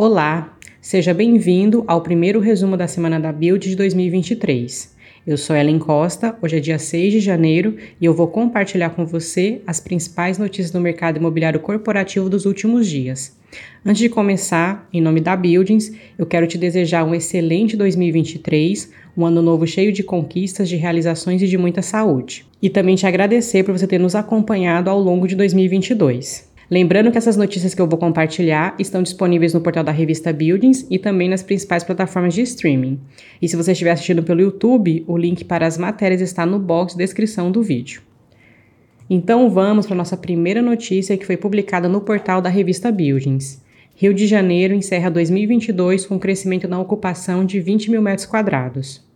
Olá, seja bem-vindo ao primeiro resumo da semana da Build de 2023. Eu sou Ellen Costa, hoje é dia 6 de janeiro e eu vou compartilhar com você as principais notícias do mercado imobiliário corporativo dos últimos dias. Antes de começar, em nome da Buildings, eu quero te desejar um excelente 2023, um ano novo cheio de conquistas, de realizações e de muita saúde. E também te agradecer por você ter nos acompanhado ao longo de 2022. Lembrando que essas notícias que eu vou compartilhar estão disponíveis no portal da revista Buildings e também nas principais plataformas de streaming. E se você estiver assistindo pelo YouTube, o link para as matérias está no box de descrição do vídeo. Então vamos para a nossa primeira notícia que foi publicada no portal da revista Buildings. Rio de Janeiro encerra 2022 com crescimento na ocupação de 20 mil metros quadrados.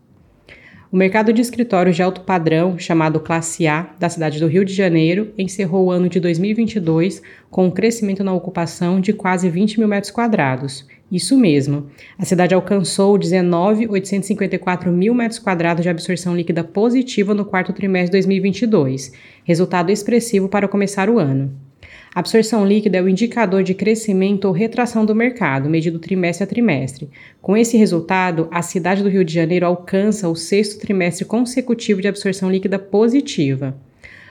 O mercado de escritórios de alto padrão, chamado Classe A, da cidade do Rio de Janeiro, encerrou o ano de 2022 com um crescimento na ocupação de quase 20 mil metros quadrados. Isso mesmo, a cidade alcançou 19.854 mil metros quadrados de absorção líquida positiva no quarto trimestre de 2022, resultado expressivo para começar o ano. A absorção líquida é o indicador de crescimento ou retração do mercado, medido trimestre a trimestre. Com esse resultado, a cidade do Rio de Janeiro alcança o sexto trimestre consecutivo de absorção líquida positiva.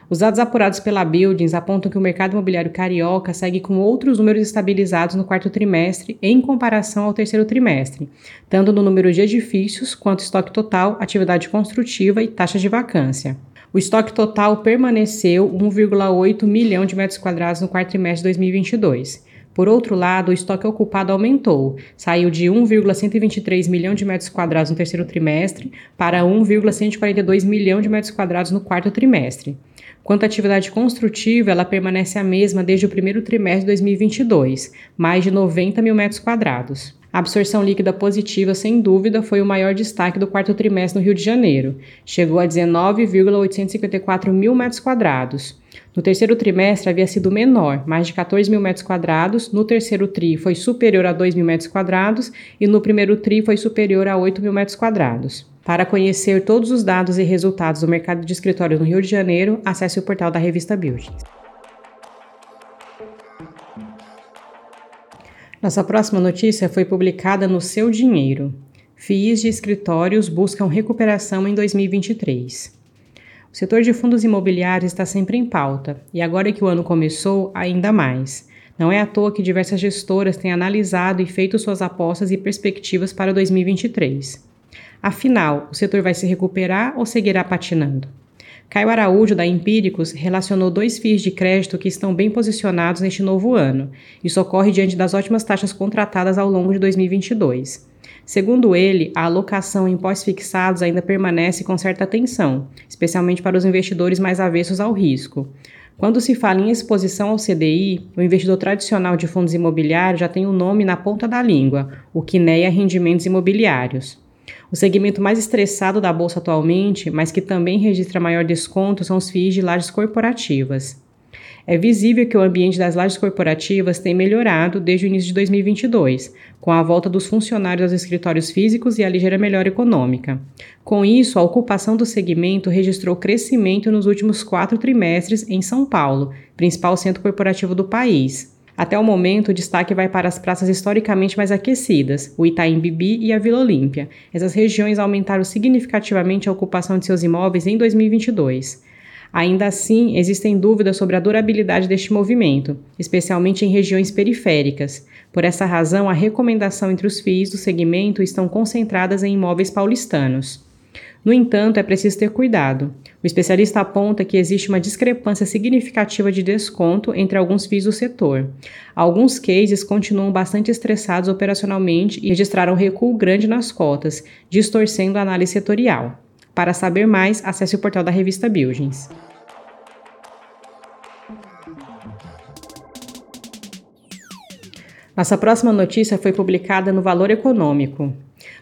Os dados apurados pela Buildings apontam que o mercado imobiliário carioca segue com outros números estabilizados no quarto trimestre em comparação ao terceiro trimestre, tanto no número de edifícios quanto estoque total, atividade construtiva e taxa de vacância. O estoque total permaneceu 1,8 milhão de metros quadrados no quarto trimestre de 2022. Por outro lado, o estoque ocupado aumentou, saiu de 1,123 milhão de metros quadrados no terceiro trimestre para 1,142 milhão de metros quadrados no quarto trimestre. Quanto à atividade construtiva, ela permanece a mesma desde o primeiro trimestre de 2022, mais de 90 mil metros quadrados. A absorção líquida positiva, sem dúvida, foi o maior destaque do quarto trimestre no Rio de Janeiro. Chegou a 19,854 mil metros quadrados. No terceiro trimestre havia sido menor, mais de 14 mil metros quadrados. No terceiro TRI foi superior a 2 mil metros quadrados e no primeiro TRI foi superior a 8 mil metros quadrados. Para conhecer todos os dados e resultados do mercado de escritórios no Rio de Janeiro, acesse o portal da revista Buildings. Nossa próxima notícia foi publicada no Seu Dinheiro. FIIs de escritórios buscam recuperação em 2023. O setor de fundos imobiliários está sempre em pauta e agora que o ano começou, ainda mais. Não é à toa que diversas gestoras têm analisado e feito suas apostas e perspectivas para 2023. Afinal, o setor vai se recuperar ou seguirá patinando? Caio Araújo, da Empíricos, relacionou dois FIIs de crédito que estão bem posicionados neste novo ano. Isso ocorre diante das ótimas taxas contratadas ao longo de 2022. Segundo ele, a alocação em pós-fixados ainda permanece com certa atenção, especialmente para os investidores mais avessos ao risco. Quando se fala em exposição ao CDI, o investidor tradicional de fundos imobiliários já tem o um nome na ponta da língua, o Quineia Rendimentos Imobiliários. O segmento mais estressado da bolsa atualmente, mas que também registra maior desconto, são os FIIs de lajes corporativas. É visível que o ambiente das lajes corporativas tem melhorado desde o início de 2022, com a volta dos funcionários aos escritórios físicos e a ligeira melhora econômica. Com isso, a ocupação do segmento registrou crescimento nos últimos quatro trimestres em São Paulo, principal centro corporativo do país. Até o momento, o destaque vai para as praças historicamente mais aquecidas, o Itaim Bibi e a Vila Olímpia. Essas regiões aumentaram significativamente a ocupação de seus imóveis em 2022. Ainda assim, existem dúvidas sobre a durabilidade deste movimento, especialmente em regiões periféricas. Por essa razão, a recomendação entre os FIIs do segmento estão concentradas em imóveis paulistanos. No entanto, é preciso ter cuidado. O especialista aponta que existe uma discrepância significativa de desconto entre alguns FIIs do setor. Alguns cases continuam bastante estressados operacionalmente e registraram recuo grande nas cotas, distorcendo a análise setorial. Para saber mais, acesse o portal da revista Buildings. Nossa próxima notícia foi publicada no Valor Econômico.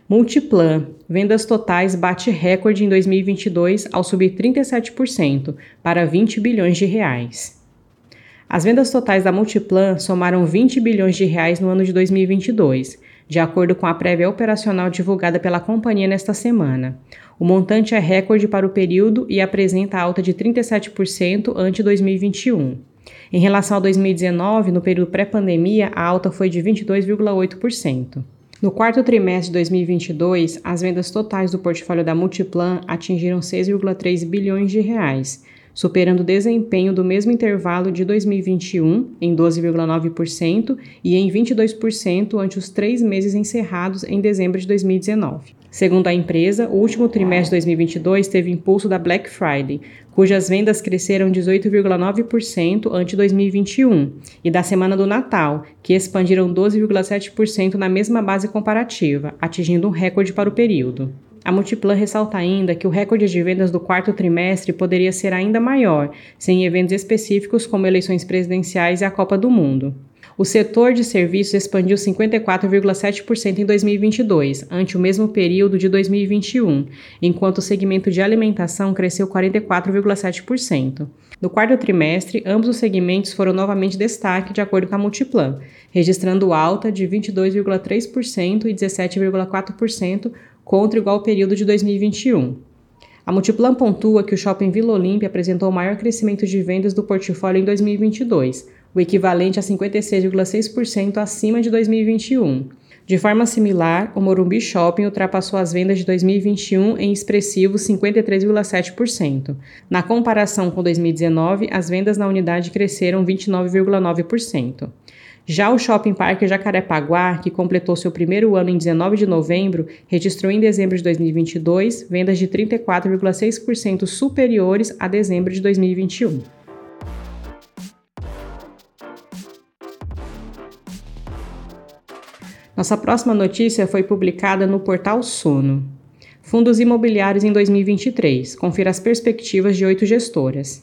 Multiplan, vendas totais bate recorde em 2022 ao subir 37% para 20 bilhões de reais. As vendas totais da Multiplan somaram 20 bilhões de reais no ano de 2022, de acordo com a prévia operacional divulgada pela companhia nesta semana. O montante é recorde para o período e apresenta alta de 37% ante 2021. Em relação a 2019, no período pré-pandemia, a alta foi de 22,8%. No quarto trimestre de 2022, as vendas totais do portfólio da Multiplan atingiram 6,3 bilhões de reais, superando o desempenho do mesmo intervalo de 2021 em 12,9% e em 22% ante os três meses encerrados em dezembro de 2019. Segundo a empresa, o último trimestre de 2022 teve impulso da Black Friday, cujas vendas cresceram 18,9% ante 2021, e da Semana do Natal, que expandiram 12,7% na mesma base comparativa, atingindo um recorde para o período. A Multiplan ressalta ainda que o recorde de vendas do quarto trimestre poderia ser ainda maior, sem eventos específicos como eleições presidenciais e a Copa do Mundo. O setor de serviços expandiu 54,7% em 2022, ante o mesmo período de 2021, enquanto o segmento de alimentação cresceu 44,7%. No quarto trimestre, ambos os segmentos foram novamente destaque de acordo com a Multiplan, registrando alta de 22,3% e 17,4% contra o igual período de 2021. A Multiplan pontua que o shopping Vila Olímpia apresentou o maior crescimento de vendas do portfólio em 2022, o equivalente a 56,6% acima de 2021. De forma similar, o Morumbi Shopping ultrapassou as vendas de 2021 em expressivos 53,7%. Na comparação com 2019, as vendas na unidade cresceram 29,9%. Já o Shopping Parque Jacarepaguá, que completou seu primeiro ano em 19 de novembro, registrou em dezembro de 2022 vendas de 34,6% superiores a dezembro de 2021. Nossa próxima notícia foi publicada no portal Sono. Fundos imobiliários em 2023. Confira as perspectivas de oito gestoras.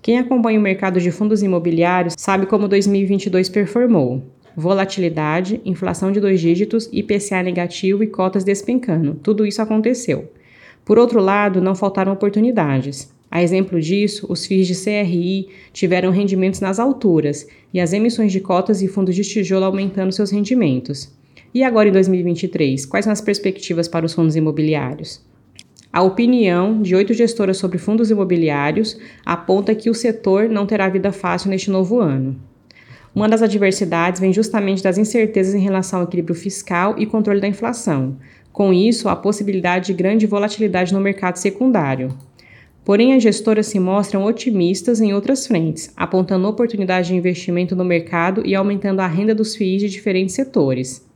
Quem acompanha o mercado de fundos imobiliários sabe como 2022 performou. Volatilidade, inflação de dois dígitos, IPCA negativo e cotas despencando. Tudo isso aconteceu. Por outro lado, não faltaram oportunidades. A exemplo disso, os FIIs de CRI tiveram rendimentos nas alturas e as emissões de cotas e fundos de tijolo aumentando seus rendimentos. E agora em 2023, quais são as perspectivas para os fundos imobiliários? A opinião de oito gestoras sobre fundos imobiliários aponta que o setor não terá vida fácil neste novo ano. Uma das adversidades vem justamente das incertezas em relação ao equilíbrio fiscal e controle da inflação. Com isso, a possibilidade de grande volatilidade no mercado secundário. Porém, as gestoras se mostram otimistas em outras frentes, apontando oportunidades de investimento no mercado e aumentando a renda dos FIIs de diferentes setores.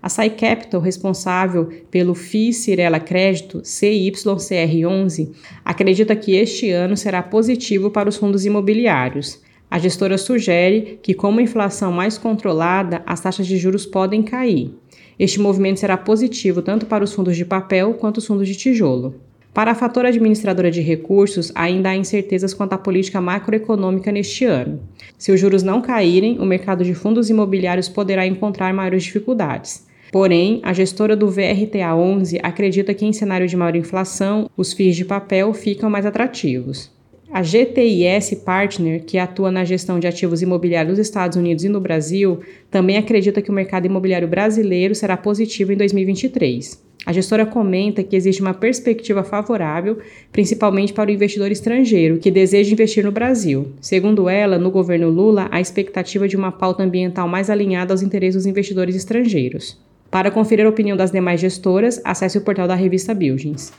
A Sai Capital, responsável pelo FII Cirela Crédito, CYCR11, acredita que este ano será positivo para os fundos imobiliários. A gestora sugere que, com uma inflação mais controlada, as taxas de juros podem cair. Este movimento será positivo tanto para os fundos de papel quanto os fundos de tijolo. Para a fatora administradora de recursos, ainda há incertezas quanto à política macroeconômica neste ano. Se os juros não caírem, o mercado de fundos imobiliários poderá encontrar maiores dificuldades. Porém, a gestora do VRTA 11 acredita que em cenário de maior inflação, os FIIs de papel ficam mais atrativos. A GTIS Partner, que atua na gestão de ativos imobiliários nos Estados Unidos e no Brasil, também acredita que o mercado imobiliário brasileiro será positivo em 2023. A gestora comenta que existe uma perspectiva favorável, principalmente para o investidor estrangeiro que deseja investir no Brasil. Segundo ela, no governo Lula, há expectativa de uma pauta ambiental mais alinhada aos interesses dos investidores estrangeiros. Para conferir a opinião das demais gestoras, acesse o portal da revista Buildings.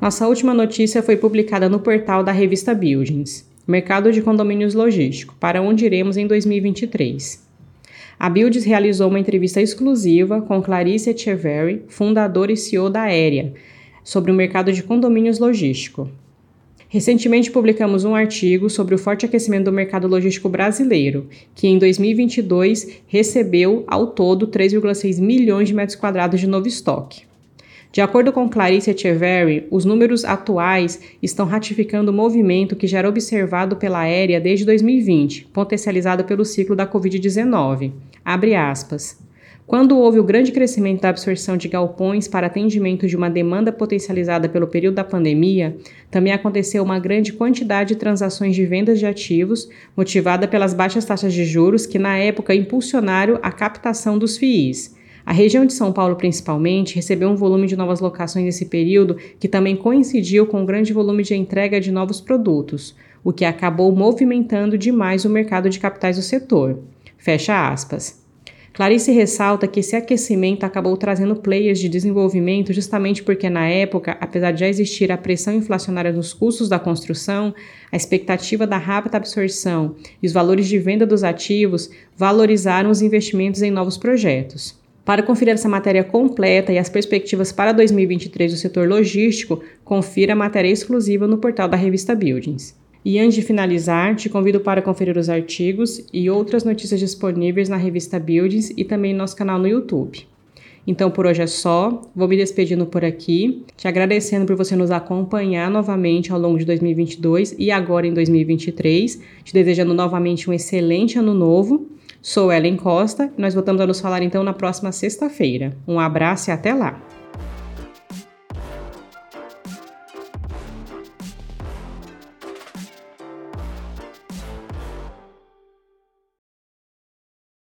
Nossa última notícia foi publicada no portal da revista Buildings. Mercado de condomínios logístico, para onde iremos em 2023. A Builds realizou uma entrevista exclusiva com Clarice Echeverry, fundadora e CEO da Aérea, sobre o mercado de condomínios logístico. Recentemente publicamos um artigo sobre o forte aquecimento do mercado logístico brasileiro, que em 2022 recebeu ao todo 3,6 milhões de metros quadrados de novo estoque. De acordo com Clarice Echeverry, os números atuais estão ratificando o movimento que já era observado pela aérea desde 2020, potencializado pelo ciclo da Covid-19. Abre aspas. Quando houve o grande crescimento da absorção de galpões para atendimento de uma demanda potencializada pelo período da pandemia, também aconteceu uma grande quantidade de transações de vendas de ativos, motivada pelas baixas taxas de juros que na época impulsionaram a captação dos FIIs. A região de São Paulo, principalmente, recebeu um volume de novas locações nesse período que também coincidiu com um grande volume de entrega de novos produtos, o que acabou movimentando demais o mercado de capitais do setor. Fecha aspas. Clarice ressalta que esse aquecimento acabou trazendo players de desenvolvimento justamente porque, na época, apesar de já existir a pressão inflacionária nos custos da construção, a expectativa da rápida absorção e os valores de venda dos ativos valorizaram os investimentos em novos projetos. Para conferir essa matéria completa e as perspectivas para 2023 do setor logístico, confira a matéria exclusiva no portal da revista Buildings. E antes de finalizar, te convido para conferir os artigos e outras notícias disponíveis na revista Buildings e também no nosso canal no YouTube. Então por hoje é só, vou me despedindo por aqui, te agradecendo por você nos acompanhar novamente ao longo de 2022 e agora em 2023, te desejando novamente um excelente ano novo. Sou Ellen Costa nós voltamos a nos falar então na próxima sexta-feira. Um abraço e até lá!